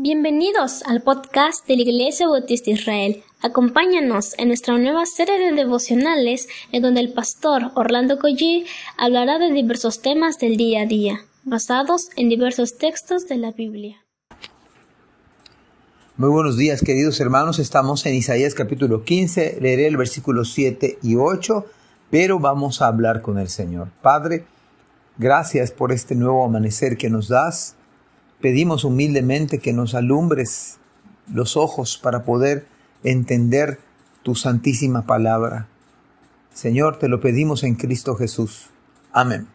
Bienvenidos al podcast de la Iglesia Bautista Israel. Acompáñanos en nuestra nueva serie de devocionales en donde el pastor Orlando Collie hablará de diversos temas del día a día, basados en diversos textos de la Biblia. Muy buenos días queridos hermanos, estamos en Isaías capítulo 15, leeré el versículo 7 y 8, pero vamos a hablar con el Señor. Padre, gracias por este nuevo amanecer que nos das Pedimos humildemente que nos alumbres los ojos para poder entender tu santísima palabra. Señor, te lo pedimos en Cristo Jesús. Amén.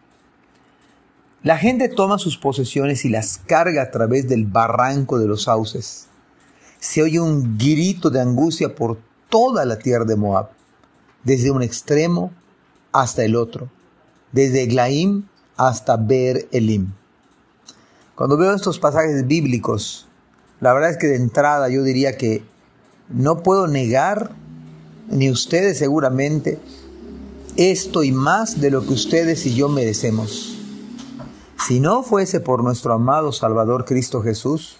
La gente toma sus posesiones y las carga a través del barranco de los sauces. Se oye un grito de angustia por toda la tierra de Moab, desde un extremo hasta el otro, desde Eglaim hasta Ber Elim. Cuando veo estos pasajes bíblicos, la verdad es que de entrada yo diría que no puedo negar, ni ustedes seguramente, esto y más de lo que ustedes y yo merecemos. Si no fuese por nuestro amado Salvador Cristo Jesús,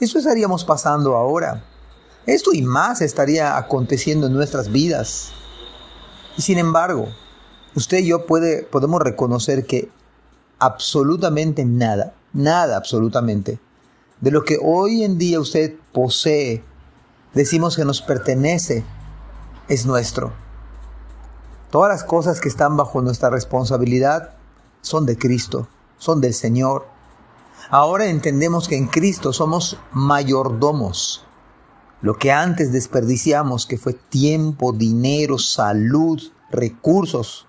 eso estaríamos pasando ahora. Esto y más estaría aconteciendo en nuestras vidas. Y sin embargo, usted y yo puede, podemos reconocer que absolutamente nada, nada absolutamente. De lo que hoy en día usted posee, decimos que nos pertenece, es nuestro. Todas las cosas que están bajo nuestra responsabilidad son de Cristo, son del Señor. Ahora entendemos que en Cristo somos mayordomos. Lo que antes desperdiciamos, que fue tiempo, dinero, salud, recursos,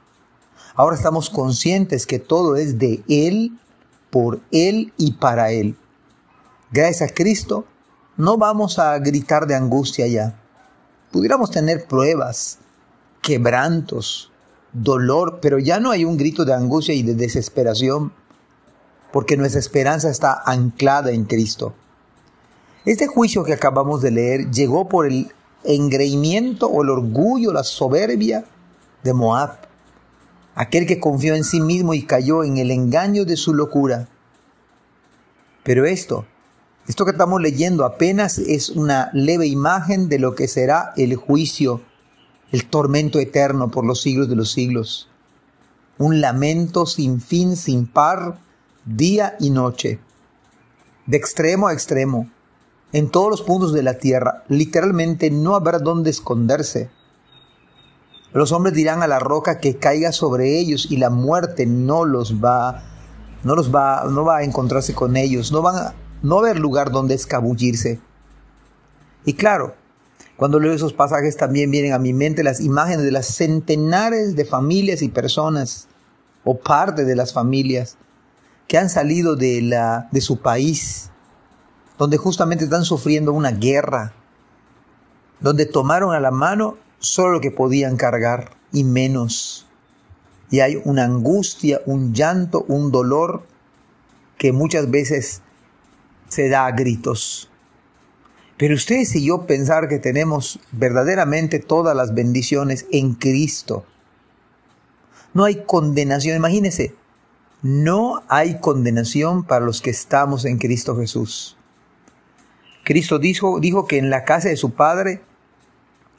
ahora estamos conscientes que todo es de Él por Él y para Él. Gracias a Cristo, no vamos a gritar de angustia ya. Pudiéramos tener pruebas, quebrantos, dolor, pero ya no hay un grito de angustia y de desesperación, porque nuestra esperanza está anclada en Cristo. Este juicio que acabamos de leer llegó por el engreimiento o el orgullo, la soberbia de Moab aquel que confió en sí mismo y cayó en el engaño de su locura. Pero esto, esto que estamos leyendo apenas es una leve imagen de lo que será el juicio, el tormento eterno por los siglos de los siglos. Un lamento sin fin, sin par, día y noche, de extremo a extremo, en todos los puntos de la tierra. Literalmente no habrá dónde esconderse. Los hombres dirán a la roca que caiga sobre ellos y la muerte no los va, no los va, no va a encontrarse con ellos, no van a, no va a haber lugar donde escabullirse. Y claro, cuando leo esos pasajes también vienen a mi mente las imágenes de las centenares de familias y personas, o parte de las familias, que han salido de, la, de su país, donde justamente están sufriendo una guerra, donde tomaron a la mano solo lo que podían cargar y menos. Y hay una angustia, un llanto, un dolor que muchas veces se da a gritos. Pero ustedes y yo pensar que tenemos verdaderamente todas las bendiciones en Cristo. No hay condenación, imagínense, no hay condenación para los que estamos en Cristo Jesús. Cristo dijo, dijo que en la casa de su Padre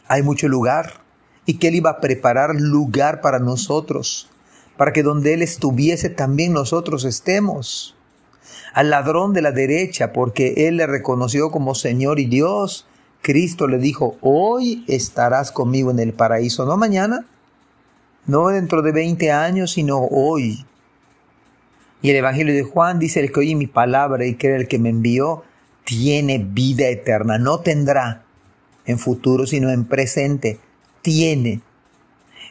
hay mucho lugar y que Él iba a preparar lugar para nosotros, para que donde Él estuviese también nosotros estemos. Al ladrón de la derecha, porque Él le reconoció como Señor y Dios, Cristo le dijo, hoy estarás conmigo en el paraíso, no mañana, no dentro de 20 años, sino hoy. Y el Evangelio de Juan dice, el que oye mi palabra y cree el que me envió, tiene vida eterna, no tendrá, en futuro, sino en presente. Tiene.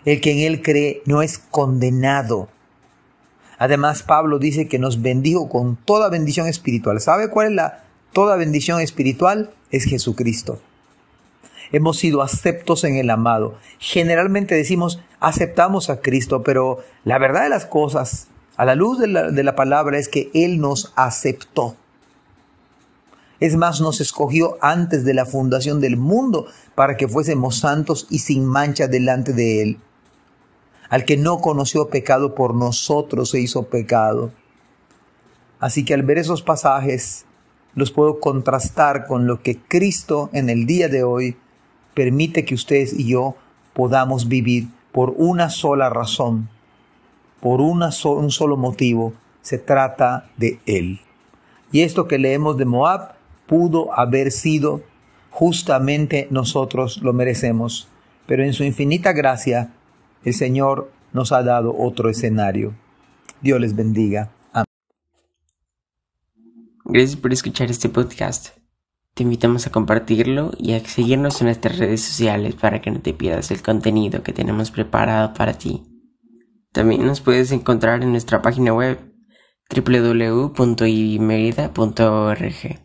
El que en él cree no es condenado. Además, Pablo dice que nos bendijo con toda bendición espiritual. ¿Sabe cuál es la toda bendición espiritual? Es Jesucristo. Hemos sido aceptos en el amado. Generalmente decimos aceptamos a Cristo, pero la verdad de las cosas, a la luz de la, de la palabra, es que Él nos aceptó. Es más, nos escogió antes de la fundación del mundo para que fuésemos santos y sin mancha delante de Él. Al que no conoció pecado por nosotros se hizo pecado. Así que al ver esos pasajes, los puedo contrastar con lo que Cristo en el día de hoy permite que ustedes y yo podamos vivir por una sola razón, por una un solo motivo, se trata de Él. Y esto que leemos de Moab pudo haber sido justamente nosotros lo merecemos, pero en su infinita gracia el Señor nos ha dado otro escenario. Dios les bendiga. Amén. Gracias por escuchar este podcast. Te invitamos a compartirlo y a seguirnos en nuestras redes sociales para que no te pierdas el contenido que tenemos preparado para ti. También nos puedes encontrar en nuestra página web www.ibismerida.org